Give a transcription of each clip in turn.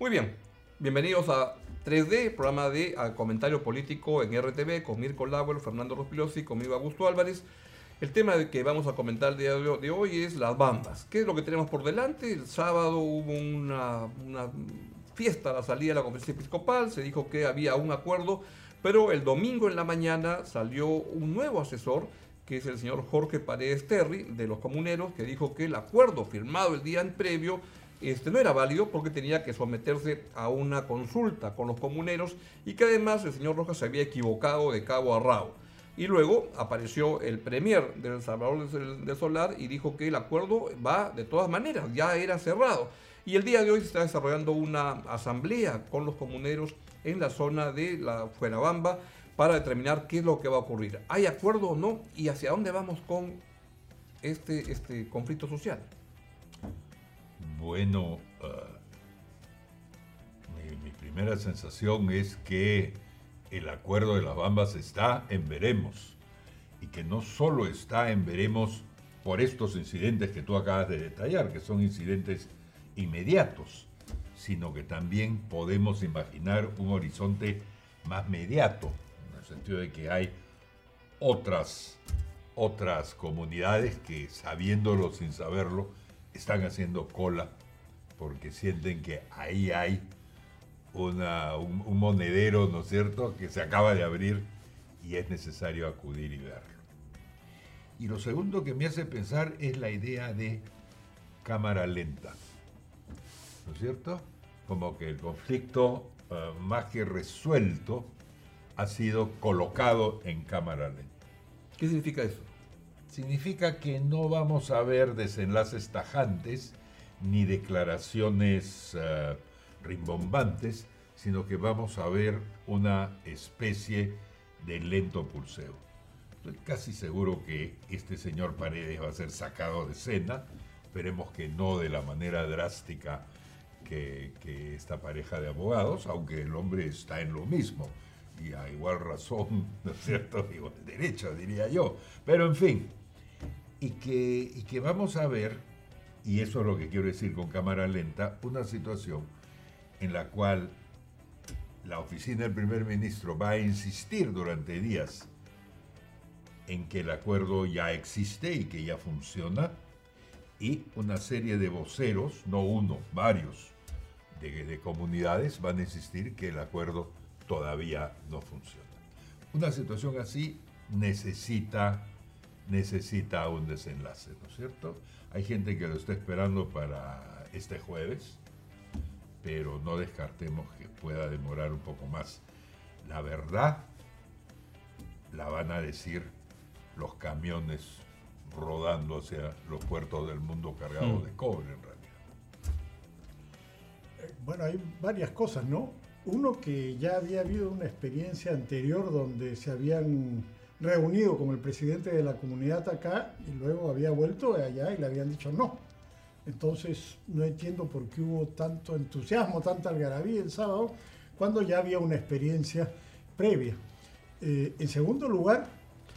Muy bien, bienvenidos a 3D, programa de comentario político en RTV con Mirko Lauer, Fernando Rospilosi, conmigo Augusto Álvarez. El tema que vamos a comentar el día de hoy es las bambas. ¿Qué es lo que tenemos por delante? El sábado hubo una, una fiesta a la salida de la conferencia episcopal, se dijo que había un acuerdo, pero el domingo en la mañana salió un nuevo asesor, que es el señor Jorge Paredes Terry, de los comuneros, que dijo que el acuerdo firmado el día en previo este, no era válido porque tenía que someterse a una consulta con los comuneros y que además el señor Rojas se había equivocado de cabo a rabo. Y luego apareció el premier del Salvador del Solar y dijo que el acuerdo va de todas maneras, ya era cerrado. Y el día de hoy se está desarrollando una asamblea con los comuneros en la zona de la Fuenabamba para determinar qué es lo que va a ocurrir. ¿Hay acuerdo o no? ¿Y hacia dónde vamos con este, este conflicto social? Bueno, ah, mi, primera sensación es que el acuerdo de las Bambas está en veremos y que no solo está en veremos por estos incidentes que tú acabas de detallar, que son incidentes inmediatos, sino que también podemos imaginar un horizonte más mediato, en el sentido de que hay otras, otras comunidades que, sabiéndolo sin saberlo, están haciendo cola porque sienten que ahí hay un, monedero, ¿no es cierto?, que se acaba de abrir y es necesario acudir y verlo. Y lo segundo que me hace pensar es la idea de cámara lenta, ¿no es cierto? Como que el conflicto, eh, más que resuelto, ha sido colocado en cámara lenta. ¿Qué significa eso? Significa que no vamos a ver desenlaces tajantes ni declaraciones eh, rimbombantes, sino que vamos a ver una especie de lento pulseo. Estoy casi seguro que este señor Paredes va a ser sacado de escena, esperemos que no de la manera drástica que, que esta pareja de abogados, aunque el hombre está en lo mismo y a igual razón, ¿no es cierto? Igual derecho, diría yo. Pero en fin, y que, y que vamos a ver, y eso es lo que quiero decir con cámara lenta, una situación en la cual la oficina del primer ministro va a insistir durante días en que el acuerdo ya existe y que ya funciona, y una serie de voceros, no uno, varios, de, de comunidades van a insistir que el acuerdo todavía no funciona. Una situación así necesita necesita un desenlace, ¿no es cierto? Hay gente que lo está esperando para este jueves, pero no descartemos que pueda demorar un poco más. La verdad la van a decir los camiones rodando hacia los puertos del mundo cargados hmm. de cobre en realidad. Eh, bueno, hay varias cosas, ¿no? Uno que ya había habido una experiencia anterior donde se habían reunido con el presidente de la comunidad acá y luego había vuelto allá y le habían dicho no. Entonces no entiendo por qué hubo tanto entusiasmo, tanta algarabía el sábado, cuando ya había una experiencia previa. Eh, en segundo lugar...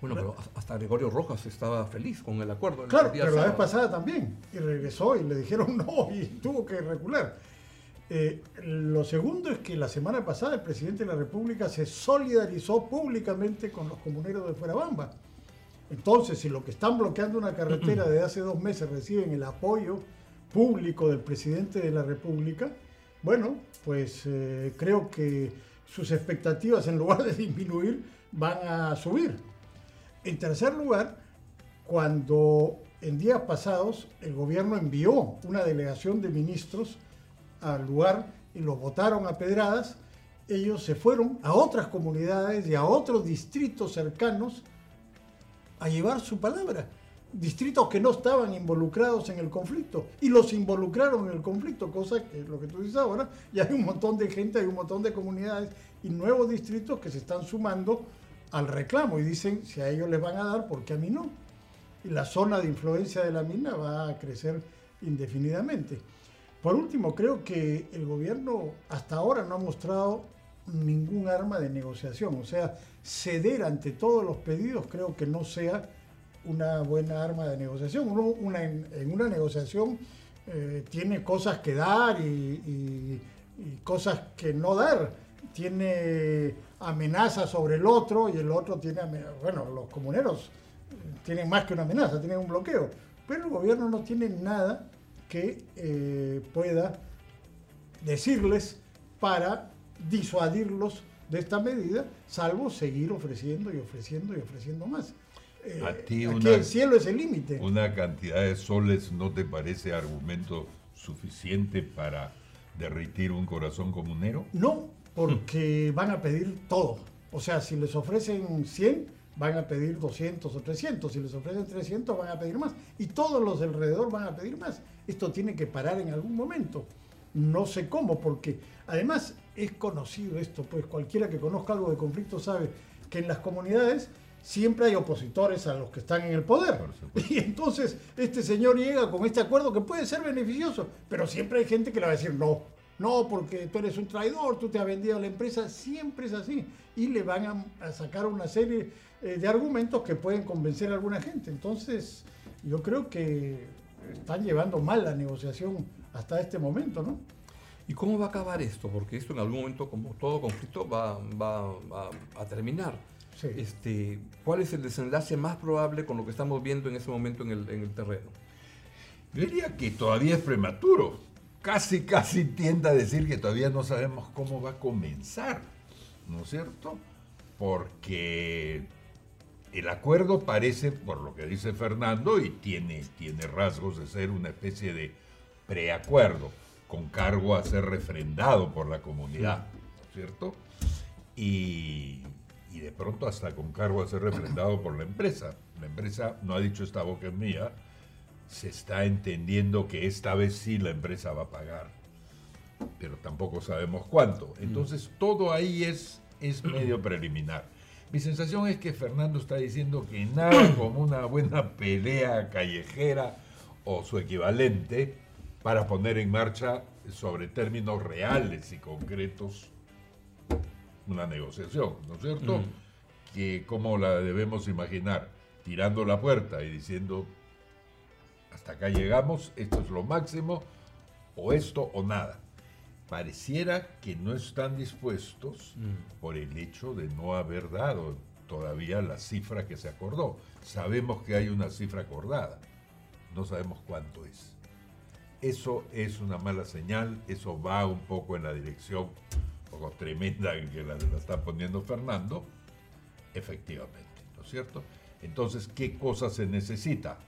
Bueno, pero hasta Gregorio Rojas estaba feliz con el acuerdo. Claro, pero la vez pasada también. Y regresó y le dijeron no y tuvo que recular. Eh, lo segundo es que la semana pasada el presidente de la República se solidarizó públicamente con los comuneros de Fuerabamba. Entonces, si los que están bloqueando una carretera desde hace dos meses reciben el apoyo público del presidente de la República, bueno, pues eh, creo que sus expectativas en lugar de disminuir van a subir. En tercer lugar, cuando en días pasados el gobierno envió una delegación de ministros al lugar y los votaron a pedradas, ellos se fueron a otras comunidades y a otros distritos cercanos a llevar su palabra. Distritos que no estaban involucrados en el conflicto y los involucraron en el conflicto, cosa que lo que tú dices ahora, y hay un montón de gente, hay un montón de comunidades y nuevos distritos que se están sumando al reclamo y dicen si a ellos les van a dar, ¿por qué a mí no? Y la zona de influencia de la mina va a crecer indefinidamente. Por último, creo que el gobierno hasta ahora no ha mostrado ningún arma de negociación. O sea, ceder ante todos los pedidos creo que no sea una buena arma de negociación. Uno en una negociación eh, tiene cosas que dar y, y cosas que no dar. Tiene amenazas sobre el otro y el otro tiene, bueno, los comuneros tienen más que una amenaza, tienen un bloqueo, pero el gobierno no tiene nada que eh, pueda decirles para disuadirlos de esta medida, salvo seguir ofreciendo y ofreciendo y ofreciendo más. Eh, aquí el cielo es el límite. ¿Una cantidad de soles no te parece argumento suficiente para derritir un corazón comunero? No, porque van a pedir todo. O sea, si les ofrecen 100, van a pedir 200 o 300. Si les ofrecen 300, van a pedir más. Y todos los alrededor van a pedir más. Esto tiene que parar en algún momento. No sé cómo, porque además es conocido esto, pues cualquiera que conozca algo de conflicto sabe que en las comunidades siempre hay opositores a los que están en el poder. Y entonces este señor llega con este acuerdo que puede ser beneficioso, pero siempre hay gente que le va a decir no, no, porque tú eres un traidor, tú te has vendido a la empresa, siempre es así. Y le van a, sacar una serie eh, de argumentos que pueden convencer a alguna gente. Entonces, yo creo que están llevando mal la negociación hasta este momento, ¿no? ¿Y cómo va a acabar esto? Porque esto en algún momento, como todo conflicto, va, a terminar. Este, ¿Cuál es el desenlace más probable con lo que estamos viendo en ese momento en el, en el terreno? Yo diría que todavía es prematuro. Casi, casi tiende a decir que todavía no sabemos cómo va a comenzar, ¿no es cierto? Porque el acuerdo parece, por lo que dice Fernando, y tiene, tiene rasgos de ser una especie de preacuerdo, con cargo a ser refrendado por la comunidad, ¿no es cierto? Y, y de pronto hasta con cargo a ser refrendado por la empresa. La empresa no ha dicho esta boca es mía, se está entendiendo que esta vez sí la empresa va a pagar, pero tampoco sabemos cuánto. Entonces todo ahí es, es medio preliminar. Mi sensación es que Fernando está diciendo que nada como una buena pelea callejera o su equivalente para poner en marcha sobre términos reales y concretos una negociación, ¿no es cierto? Que como la debemos imaginar, tirando la puerta y diciendo, hasta acá llegamos, esto es lo máximo, o esto o nada pareciera que no están dispuestos mm. por el hecho de no haber dado todavía la cifra que se acordó. Sabemos que hay una cifra acordada, no sabemos cuánto es. Eso es una mala señal, eso va un poco en la dirección un poco tremenda en que la, la está poniendo Fernando, efectivamente, ¿no es cierto? Entonces, ¿qué cosa se necesita?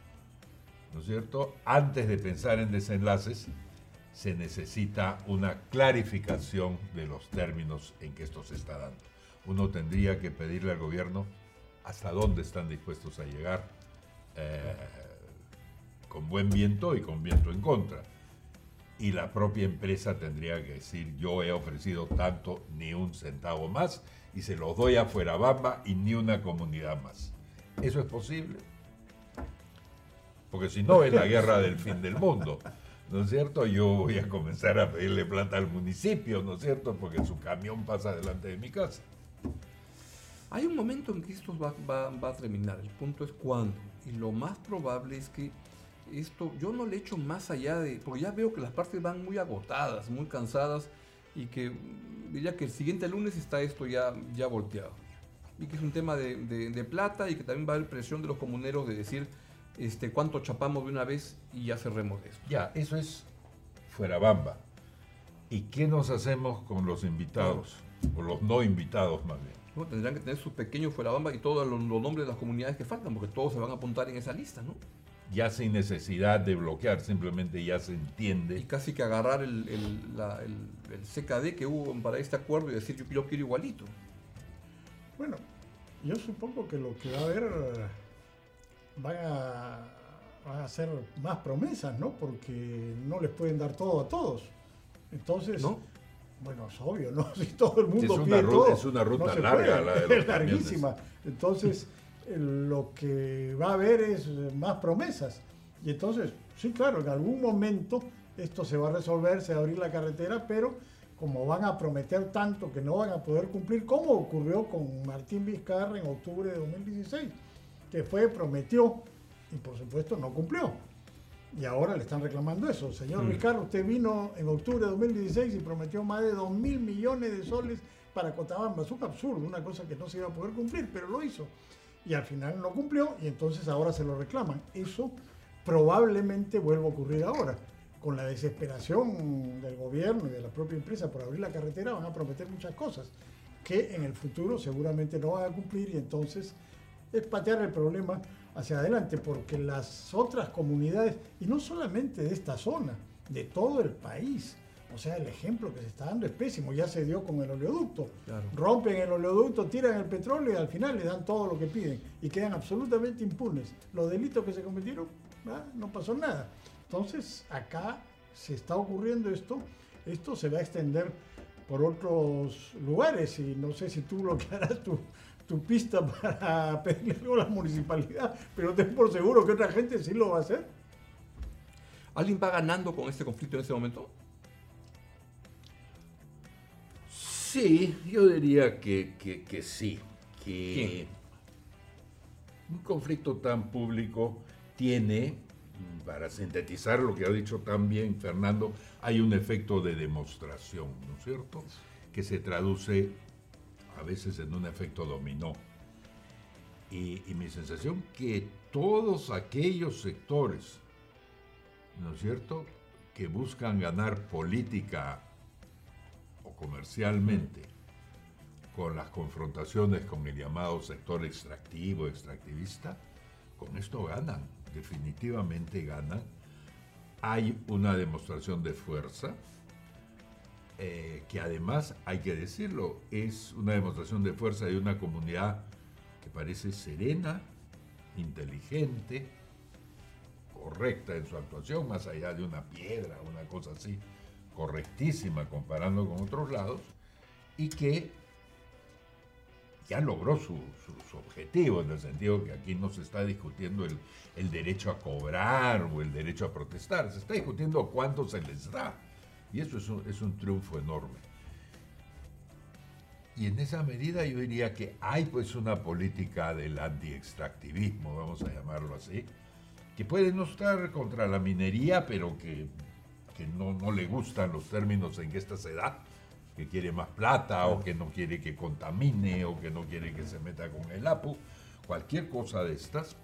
¿No es cierto? Antes de pensar en desenlaces, se necesita una clarificación de los términos en que esto se está dando. Uno tendría que pedirle al gobierno hasta dónde están dispuestos a llegar eh, con buen viento y con viento en contra. Y la propia empresa tendría que decir, yo he ofrecido tanto, ni un centavo más, y se lo doy a Bamba y ni una comunidad más. ¿Eso es posible? Porque si no, es la guerra del fin del mundo. ¿no es cierto? Yo voy a comenzar a pedirle plata al municipio, ¿no es cierto? Porque su camión pasa delante de mi casa. Hay un momento en que esto va, a terminar, el punto es cuándo. Y lo más probable es que esto, yo no le echo más allá de, porque ya veo que las partes van muy agotadas, muy cansadas, y que diría que el siguiente lunes está esto ya, ya volteado. Y que es un tema de, de plata y que también va a haber presión de los comuneros de decir, este, cuánto chapamos de una vez y ya cerremos esto. Ya, eso es fuera bamba. ¿Y qué nos hacemos con los invitados? O los no invitados más bien. tendrán que tener su pequeño fuera bamba y todos los, nombres de las comunidades que faltan, porque todos se van a apuntar en esa lista, ¿no? Ya sin necesidad de bloquear, simplemente ya se entiende. Y casi que agarrar el, el, CKD que hubo para este acuerdo y decir yo quiero igualito. Bueno, yo supongo que lo que va a haber van a, hacer más promesas, ¿no? Porque no les pueden dar todo a todos. Entonces, bueno, es obvio, ¿no? Si todo el mundo pide todo, es una ruta larga, la de es larguísima. Entonces, lo que va a haber es más promesas. Y entonces, sí, claro, en algún momento esto se va a resolver, se va a abrir la carretera, pero como van a prometer tanto que no van a poder cumplir, como ocurrió con Martín Vizcarra en octubre de 2016 que fue, prometió y por supuesto no cumplió. Y ahora le están reclamando eso. Señor Mm. Vizcarra, usted vino en octubre de 2016 y prometió más de 2 mil millones de soles para Cotabamba. Es un absurdo, una cosa que no se iba a poder cumplir, pero lo hizo. Y al final no cumplió y entonces ahora se lo reclaman. Eso probablemente vuelva a ocurrir ahora. Con la desesperación del gobierno y de la propia empresa por abrir la carretera van a prometer muchas cosas que en el futuro seguramente no van a cumplir y entonces es patear el problema hacia adelante porque las otras comunidades, y no solamente de esta zona, de todo el país, o sea, el ejemplo que se está dando es pésimo, ya se dio con el oleoducto. Claro. Rompen el oleoducto, tiran el petróleo y al final le dan todo lo que piden y quedan absolutamente impunes. Los delitos que se cometieron, ah, no pasó nada. Entonces, acá se está ocurriendo esto, esto se va a extender por otros lugares y no sé si tú bloquearás tu, tu pista para pedirle algo a la municipalidad, pero ten por seguro que otra gente sí lo va a hacer. ¿Alguien va ganando con este conflicto en este momento? Sí, yo diría que, que- que sí. Que ¿Quién? un conflicto tan público tiene, para sintetizar lo que ha dicho también Fernando, hay un efecto de demostración, ¿no es cierto? Que se traduce a veces en un efecto dominó. Y, y mi sensación que todos aquellos sectores, ¿no es cierto?, que buscan ganar política o comercialmente con las confrontaciones con el llamado sector extractivo, extractivista, con esto ganan, definitivamente ganan. Hay una demostración de fuerza, eh, que además, hay que decirlo, es una demostración de fuerza de una comunidad que parece serena, inteligente, correcta en su actuación, más allá de una piedra, una cosa así, correctísima comparando con otros lados, y que ya logró su, su- objetivo, en el sentido que aquí no se está discutiendo el derecho a cobrar o el derecho a protestar, se está discutiendo cuánto se les da. Y eso es un, es un triunfo enorme. Y en esa medida yo diría que hay pues una política del anti-extractivismo, vamos a llamarlo así, que puede no estar contra la minería, pero que, que no, no le gustan los términos en que esta se da, que quiere más plata o que no quiere que contamine o que no quiere que se meta con el APU, cualquier cosa de estas,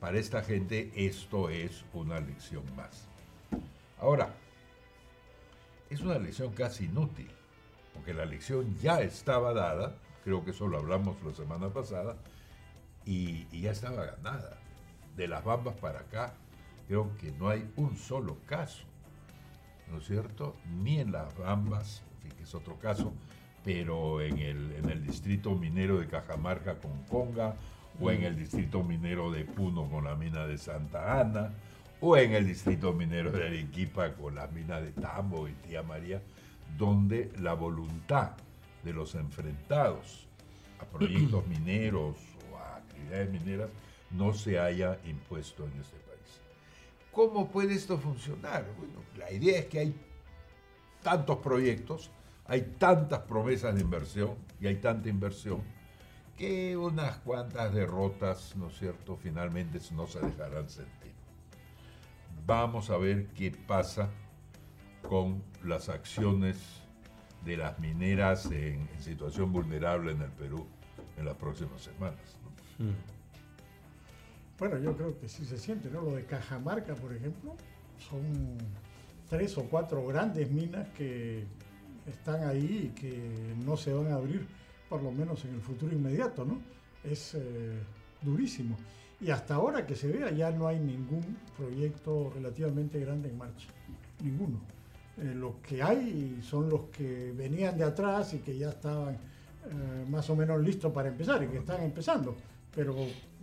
para esta gente esto es una lección más. Ahora, es una lección casi inútil, porque la lección ya estaba dada, creo que eso lo hablamos la semana pasada, y, ya estaba ganada. De las bambas para acá, creo que no hay un solo caso, ¿no es cierto? Ni en las bambas, que es otro caso, pero en el, en el distrito minero de Cajamarca con Conga, o en el distrito minero de Puno con la mina de Santa Ana, o en el distrito minero de Arequipa con la mina de Tambo y Tía María, donde la voluntad de los enfrentados a proyectos mineros o a actividades mineras no se haya impuesto en este país. ¿Cómo puede esto funcionar? Bueno, la idea es que hay tantos proyectos, hay tantas promesas de inversión y hay tanta inversión que unas cuantas derrotas, ¿no es cierto?, finalmente no se dejarán sentir. Vamos a ver qué pasa con las acciones de las mineras en, situación vulnerable en el Perú en las próximas semanas. ¿no? Bueno, yo creo que sí se siente, ¿no? Lo de Cajamarca, por ejemplo, son tres o cuatro grandes minas que están ahí y que no se van a abrir, por lo menos en el futuro inmediato, ¿no? Es eh, durísimo. Y hasta ahora que se vea ya no hay ningún proyecto relativamente grande en marcha, ninguno. Eh, los que hay son los que venían de atrás y que ya estaban eh, más o menos listos para empezar y que están empezando, pero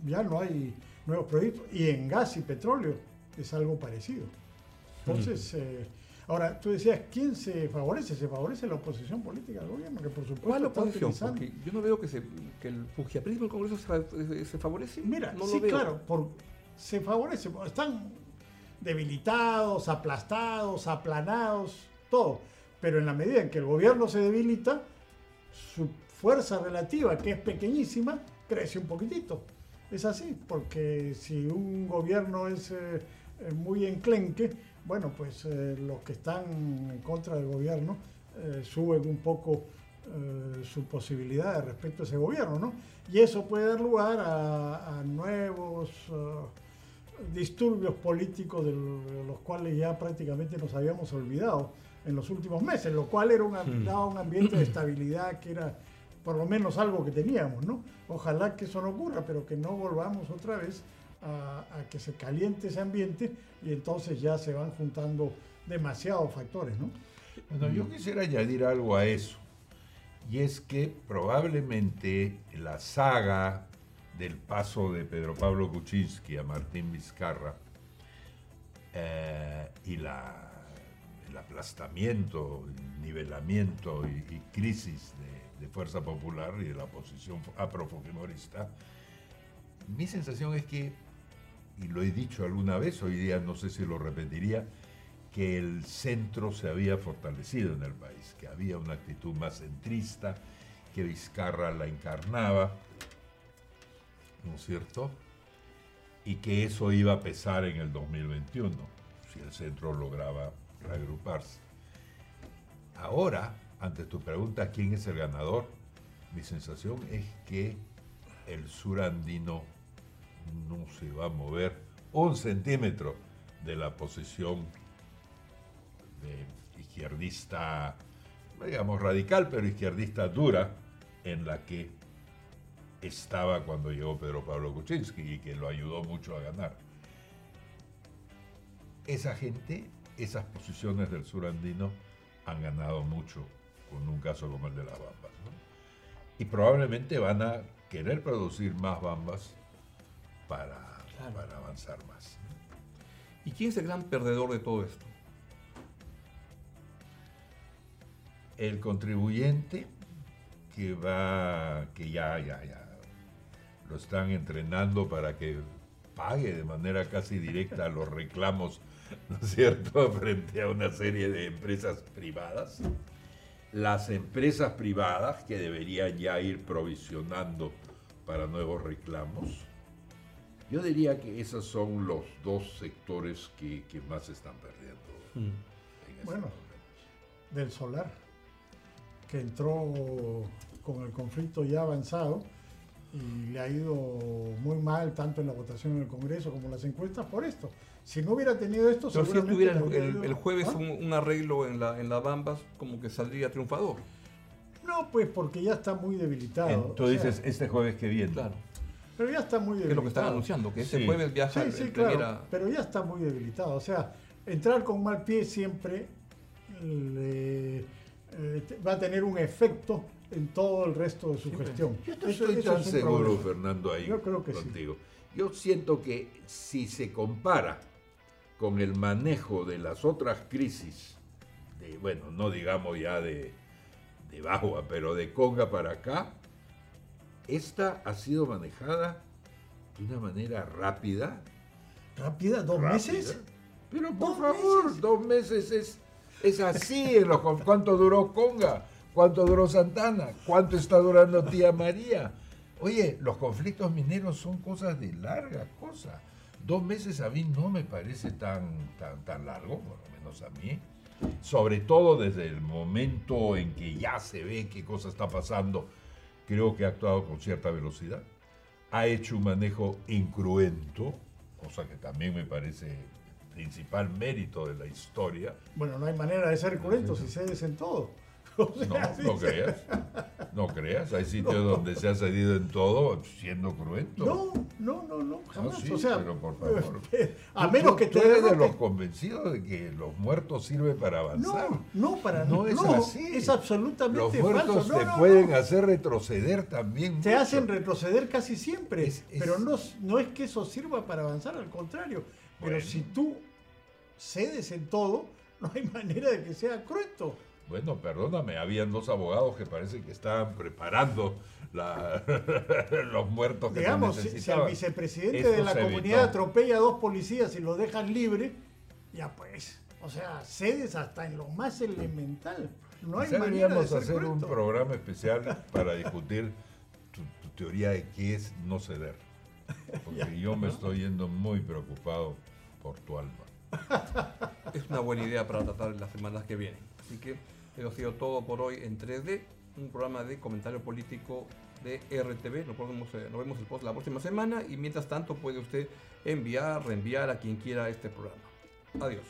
ya no hay nuevos proyectos. Y en gas y petróleo es algo parecido. Entonces, eh, ahora tú decías, ¿quién se favorece? Se favorece la oposición política del gobierno, que por supuesto ¿Cuál está oposición? utilizando- Porque yo no veo que, se, que el fujiaprismo del Congreso se, fa- se favorece. Mira, no sí, lo veo. claro, por- se favorece, están debilitados, aplastados, aplanados, todo. Pero en la medida en que el gobierno se debilita, su fuerza relativa, que es pequeñísima, crece un poquitito. Es así, porque si un gobierno es eh, eh, muy enclenque, bueno, pues eh, los que están en contra del gobierno eh, suben un poco su posibilidad respecto a ese gobierno, ¿no? Y eso puede dar lugar a, nuevos disturbios políticos de los cuales ya prácticamente nos habíamos olvidado en los últimos meses, lo cual era un, hmm. daba un ambiente de estabilidad que era por lo menos algo que teníamos, ¿no? Ojalá que eso no ocurra, pero que no volvamos otra vez a, que se caliente ese ambiente y entonces ya se van juntando demasiados factores, ¿no? Bueno, yo quisiera añadir algo a eso, y es que probablemente la saga del paso de Pedro Pablo Kuczynski a Martín Vizcarra eh, y la, el aplastamiento, el nivelamiento y, crisis de, de, Fuerza Popular y de la oposición aprofujimorista, mi sensación es que y lo he dicho alguna vez, hoy día no sé si lo repetiría, que el centro se había fortalecido en el país, que había una actitud más centrista, que Vizcarra la encarnaba, ¿no es cierto? Y que eso iba a pesar en el 2021, si el centro lograba reagruparse. Ahora, ante tu pregunta, ¿quién es el ganador? Mi sensación es que el surandino no se va a mover un centímetro de la posición de izquierdista, digamos radical, pero izquierdista dura, en la que estaba cuando llegó Pedro Pablo Kuczynski y que lo ayudó mucho a ganar. Esa gente, esas posiciones del sur andino han ganado mucho con un caso como el de las bambas. Y probablemente van a querer producir más bambas para, para avanzar más. ¿Y quién es el gran perdedor de todo esto? El contribuyente que va, que ya, ya, ya lo están entrenando para que pague de manera casi directa los reclamos, ¿no es cierto?, frente a una serie de empresas privadas. Las empresas privadas que deberían ya ir provisionando para nuevos reclamos yo diría que esos son los dos sectores que, más están perdiendo. Mm. Este bueno, del solar, que entró con el conflicto ya avanzado y le ha ido muy mal tanto en la votación en el Congreso como en las encuestas por esto. Si no hubiera tenido esto, Pero si tuviera el, jueves ¿Ah? un, arreglo en la, en la Bambas, como que saldría triunfador. No, pues porque ya está muy debilitado. Tú dices este jueves que viene. Claro. Pero ya está muy debilitado. es lo que están anunciando, que ese jueves viaja sí, sí, claro, Pero ya está muy debilitado. O sea, entrar con mal pie siempre eh, va a tener un efecto en todo el resto de su gestión. Yo estoy tan seguro, Fernando, ahí Yo creo que contigo. Yo siento que si se compara con el manejo de las otras crisis, de, bueno, no digamos ya de, de Bagua, pero de Conga para acá, esta ha sido manejada de una manera rápida. ¿Rápida? ¿Dos meses? Pero por favor, dos meses es, es así. En ¿Cuánto duró Conga? ¿Cuánto duró Santana? ¿Cuánto está durando Tía María? Oye, los conflictos mineros son cosas de larga cosa. Dos meses a mí no me parece tan, tan, tan largo, por lo menos a mí. Sobre todo desde el momento en que ya se ve qué cosa está pasando creo que ha actuado con cierta velocidad, ha hecho un manejo incruento, cosa que también me parece principal mérito de la historia. Bueno, no hay manera de ser cruento si cedes en todo. no, no creas. No creas. Hay sitios donde se ha cedido en todo siendo cruento. No, no, no, no. Jamás. o sea, pero por favor. A menos que tú eres de los convencidos de que los muertos sirven para avanzar. No, no, para no. es así. Es absolutamente Los muertos te pueden hacer retroceder también. Te hacen retroceder casi siempre. pero no, no es que eso sirva para avanzar, al contrario. Pero si tú cedes en todo, no hay manera de que sea cruento. Bueno, perdóname, habían dos abogados que parece que estaban preparando los muertos que Digamos, se si, el vicepresidente de la comunidad atropella a dos policías y lo dejan libre, ya pues, o sea, cedes hasta en lo más elemental. No hay manera de hacer un programa especial para discutir tu, teoría de qué es no ceder. Porque yo me estoy yendo muy preocupado por tu alma. Es una buena idea para tratar en las semanas que vienen. Así que eso ha sido todo por hoy en 3D, un programa de comentario político de RTV. Nos eh, vemos el- la próxima semana y mientras tanto puede usted enviar, reenviar a quien quiera este programa. Adiós.